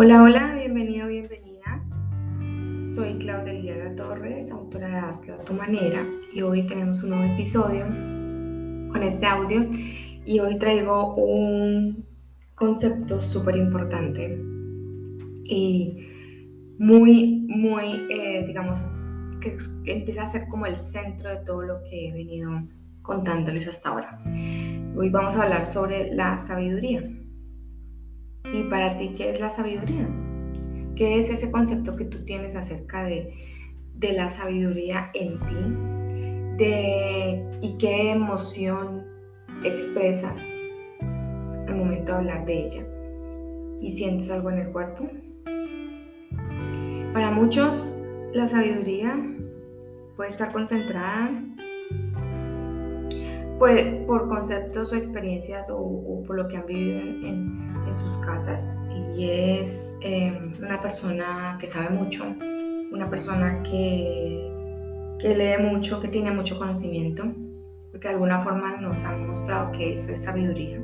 Hola, hola, bienvenida o bienvenida. Soy Claudia Liliana Torres, autora de Hazlo a tu manera, y hoy tenemos un nuevo episodio con este audio. Y hoy traigo un concepto súper importante y muy, muy, eh, digamos, que empieza a ser como el centro de todo lo que he venido contándoles hasta ahora. Hoy vamos a hablar sobre la sabiduría. ¿Y para ti qué es la sabiduría? ¿Qué es ese concepto que tú tienes acerca de, la sabiduría en ti? De, ¿Y qué emoción expresas al momento de hablar de ella? ¿Y sientes algo en el cuerpo? Para muchos, la sabiduría puede estar concentrada pues, por conceptos o experiencias o, por lo que han vivido en en sus casas y es em, una persona que sabe mucho, una persona que, que lee mucho, que tiene mucho conocimiento, porque de alguna forma nos han mostrado que eso es sabiduría.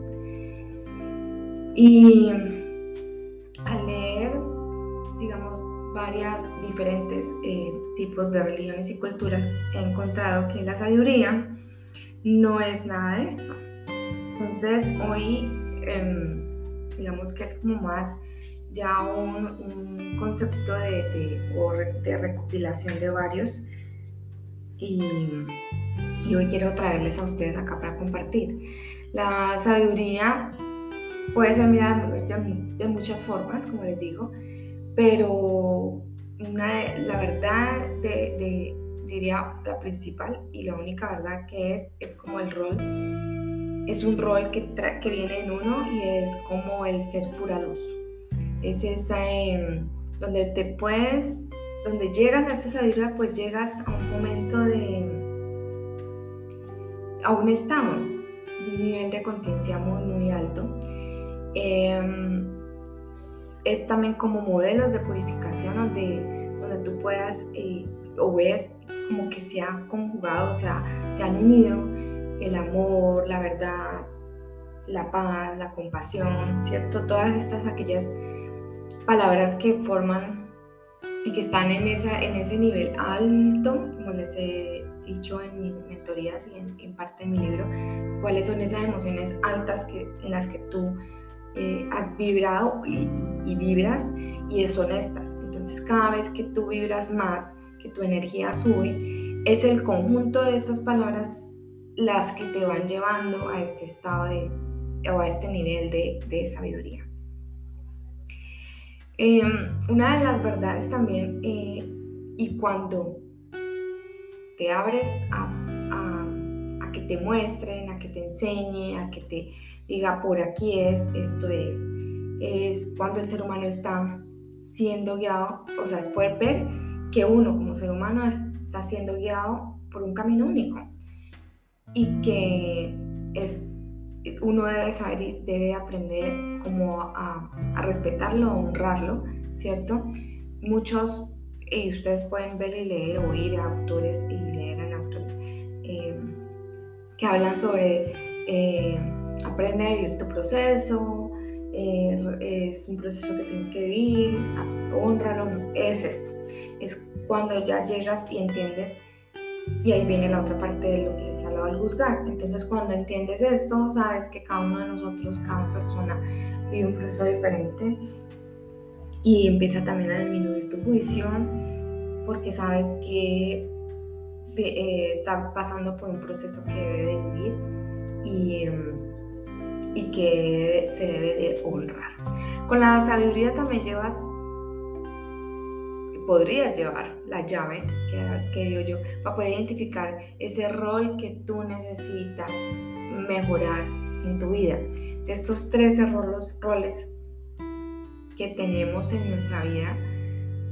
Y al leer, digamos, varias diferentes eh, tipos de religiones y culturas, he encontrado que la sabiduría no es nada de esto. Entonces, hoy em, digamos que es como más ya un, concepto de, de, recopilación de varios y, hoy quiero traerles a ustedes acá para compartir. La sabiduría puede ser mirada de, muchas formas, como les digo, pero una, la verdad de, diría la principal y la única verdad que es es como el rol es un rol que, que viene en uno y es como el ser pura luz. Es esa em, donde te puedes, donde llegas a esta sabiduría, pues llegas a un momento de, a un estado, un nivel de conciencia muy, muy alto. Em, es también como modelos de purificación donde, donde tú puedas eh, o ves como que se ha conjugado, o sea, se han unido el amor, la verdad, la paz, la compasión, ¿cierto? Todas estas aquellas palabras que forman y que están en, esa, en ese nivel alto, como les he dicho en mis mentorías y en, parte de mi libro, cuáles son esas emociones altas que, en las que tú eh, has vibrado y, y, vibras y son estas. Entonces cada vez que tú vibras más, tu energía sube, es el conjunto de estas palabras las que te van llevando a este estado de, o a este nivel de, sabiduría. Em, una de las verdades también, eh, y cuando te abres a, que te muestren, a que te enseñe, a que te diga por aquí es, esto es, es cuando el ser humano está siendo guiado, o sea, es poder ver que uno como ser humano está siendo guiado por un camino único y que es, uno debe saber y debe aprender como a, respetarlo, a honrarlo, ¿cierto? Muchos, y ustedes pueden ver y leer, oír a autores y leer a autores eh, que hablan sobre eh, aprende a vivir tu proceso, eh, es un proceso que tienes que vivir, honralo, es esto. Es cuando ya llegas y entiendes, y ahí viene la otra parte de lo que al juzgar. Entonces cuando entiendes esto, sabes que cada uno de nosotros, cada persona vive un proceso diferente y empieza también a disminuir tu juicio porque sabes que eh, está pasando por un proceso que debe de vivir y, y que se debe de honrar. Con la sabiduría también llevas podrías llevar la llave que, que digo yo para poder identificar ese rol que tú necesitas mejorar en tu vida. De estos tres roles, roles que tenemos en nuestra vida,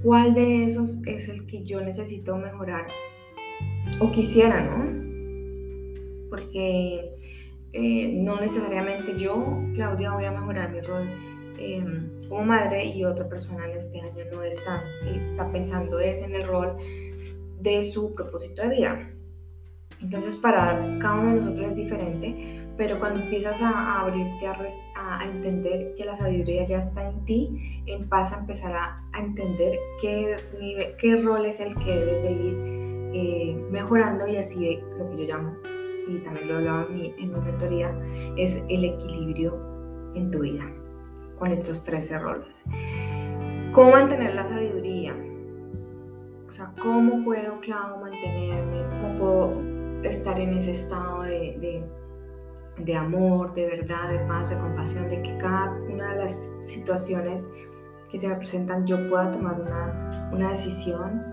¿cuál de esos es el que yo necesito mejorar o quisiera, no? Porque eh, no necesariamente yo, Claudia, voy a mejorar mi rol Em, como madre y otra persona en este año no está, está pensando eso en el rol de su propósito de vida. Entonces para cada uno de nosotros es diferente, pero cuando empiezas a, abrirte a, entender que la sabiduría ya está en ti, paz a empezar a, entender qué, qué rol es el que debes de ir eh, mejorando y así lo que yo llamo, y también lo he hablado en mi, en mi mentoría, es el equilibrio en tu vida con estos 13 roles. ¿Cómo mantener la sabiduría? O sea, ¿cómo puedo, claro, mantenerme? ¿Cómo puedo estar en ese estado de, de, amor, de verdad, de paz, de compasión, de que cada una de las situaciones que se me presentan yo pueda tomar una, una decisión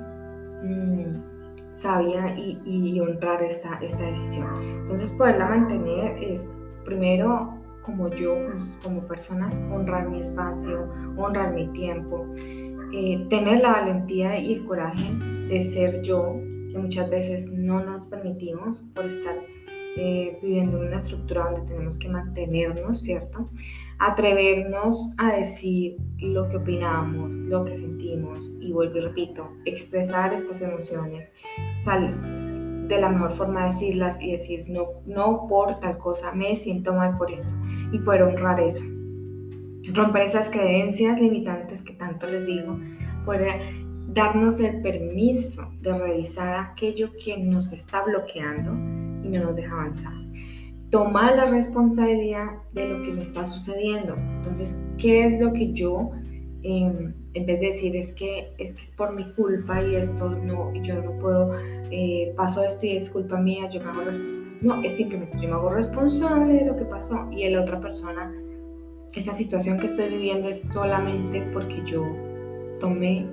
mm, sabia y, y, honrar esta, esta decisión. Entonces, poderla mantener es primero como yo, pues, como personas, honrar mi espacio, honrar mi tiempo, eh, tener la valentía y el coraje de ser yo, que muchas veces no nos permitimos por estar eh, viviendo en una estructura donde tenemos que mantenernos, ¿cierto? Atrevernos a decir lo que opinamos, lo que sentimos y vuelvo y repito, expresar estas emociones, de la mejor forma decirlas y decir no, no por tal cosa, me siento mal por esto y poder honrar eso. Romper esas creencias limitantes que tanto les digo, poder darnos el permiso de revisar aquello que nos está bloqueando y no nos deja avanzar. Tomar la responsabilidad de lo que me está sucediendo. Entonces, ¿qué es lo que yo, em, en vez de decir es que, es que es por mi culpa y esto no, yo no puedo, eh, paso esto y es culpa mía, yo me hago. No, es simplemente yo me hago responsable de lo que pasó y la otra persona, esa situación que estoy viviendo es solamente porque yo tomé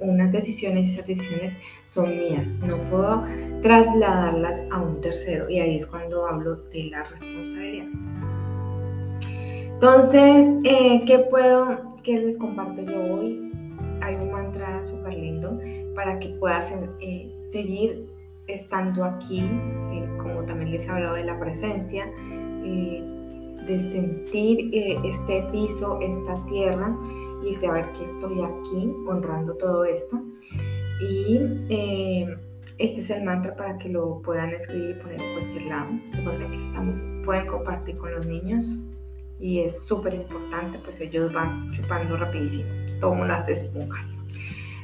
unas decisiones y esas decisiones son mías. No puedo trasladarlas a un tercero y ahí es cuando hablo de la responsabilidad. Entonces, eh, ¿qué puedo, qué les comparto yo hoy? Hay un mantra súper lindo para que puedas eh, seguir estando aquí, eh, como también les he hablado de la presencia, de sentir este piso, esta tierra y saber que estoy aquí honrando todo esto. Y eh, este es el mantra para que lo puedan escribir y poner en cualquier lado. Recuerden que estamos, pueden compartir con los niños y es súper importante, pues ellos van chupando rapidísimo, como las esponjas.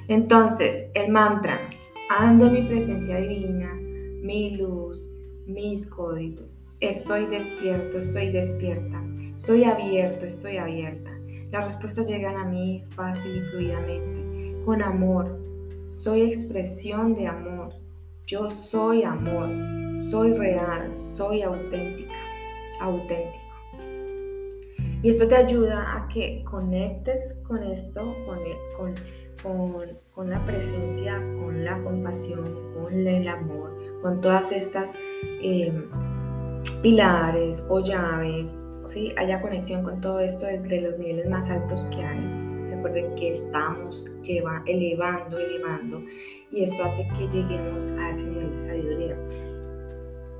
Entonces, el mantra, ando mi presencia divina, mi luz, mis códigos. Estoy despierto, estoy despierta. Estoy abierto, estoy abierta. Las respuestas llegan a mí fácil y fluidamente, con amor. Soy expresión de amor. Yo soy amor. Soy real. Soy auténtica. Auténtico. Y esto te ayuda a que conectes con esto, con, con, con, la presencia, con la compasión, con el amor, con todas estas em, pilares o llaves ¿sí? haya conexión con todo esto desde los niveles más altos que hay. Recuerden que estamos lleva, elevando, elevando, y esto hace que lleguemos a ese nivel de sabiduría.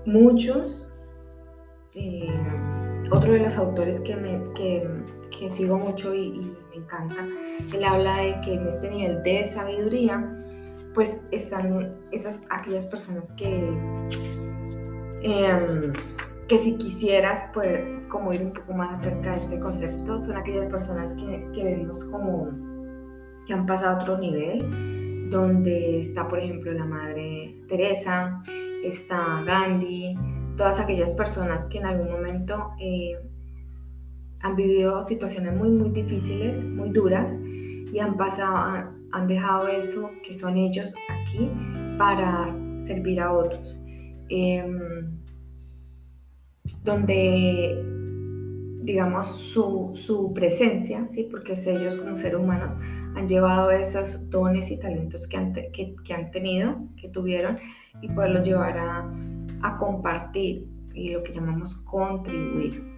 Muchos, eh, otro de los autores que, me, que, que sigo mucho y, me encanta, él habla de que en este nivel de sabiduría, pues están esas aquellas personas que eh, que si quisieras poder como ir un poco más acerca de este concepto, son aquellas personas que, que vemos como que han pasado a otro nivel, donde está, por ejemplo, la Madre Teresa, está Gandhi, todas aquellas personas que en algún momento eh, han vivido situaciones muy, muy difíciles, muy duras, y han pasado, han dejado eso que son ellos aquí para servir a otros. Em, donde, digamos, su, presencia, ¿sí? porque ellos como seres humanos han llevado esos dones y talentos que han, que, han tenido, que tuvieron, y poderlos llevar a, a compartir y lo que llamamos contribuir.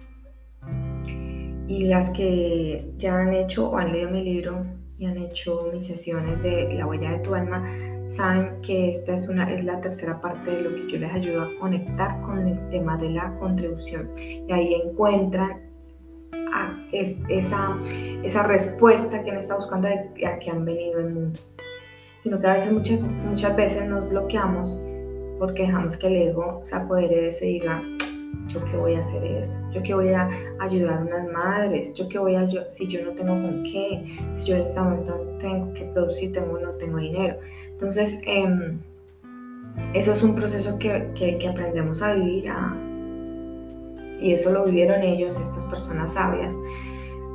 Y las que ya han hecho o han leído mi libro y han hecho mis sesiones de La huella de tu alma, saben que esta es, una, es la tercera parte de lo que yo les ayudo a conectar con el tema de la contribución. Y ahí encuentran esa, esa respuesta que han estado buscando a que han venido al mundo. Sino que a veces, muchas, muchas veces nos bloqueamos porque dejamos que el ego se apodere de eso y diga, yo qué voy a hacer eso, yo qué voy a ayudar a unas madres, yo qué voy a, yo, si yo no tengo con qué, si yo en este momento tengo que producir, tengo no tengo dinero. Entonces, em, eso es un proceso que, que, aprendemos a vivir y eso lo vivieron ellos, estas personas sabias,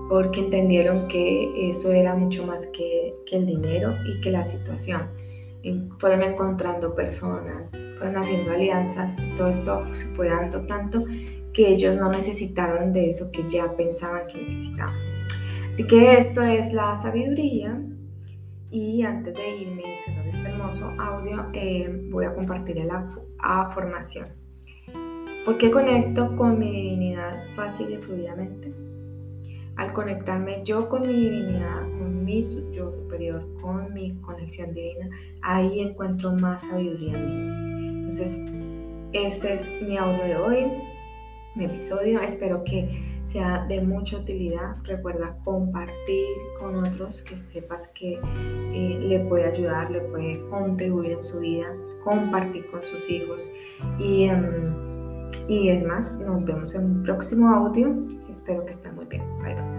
porque entendieron que eso era mucho más que, que el dinero y que la situación fueron encontrando personas, fueron haciendo alianzas, todo esto se fue dando tanto que ellos no necesitaron de eso que ya pensaban que necesitaban. Así que esto es la sabiduría y antes de irme y cerrar este hermoso audio eh, voy a compartir la formación. ¿Por qué conecto con mi divinidad fácil y fluidamente? Al conectarme yo con mi divinidad, con mi yo superior, con mi conexión divina, ahí encuentro más sabiduría en mí. Entonces, este es mi audio de hoy, mi episodio. Espero que sea de mucha utilidad. Recuerda compartir con otros que sepas que eh, le puede ayudar, le puede contribuir en su vida, compartir con sus hijos. Y, em, y es más, nos vemos en un próximo audio. Espero que estén muy bien. Bye bye.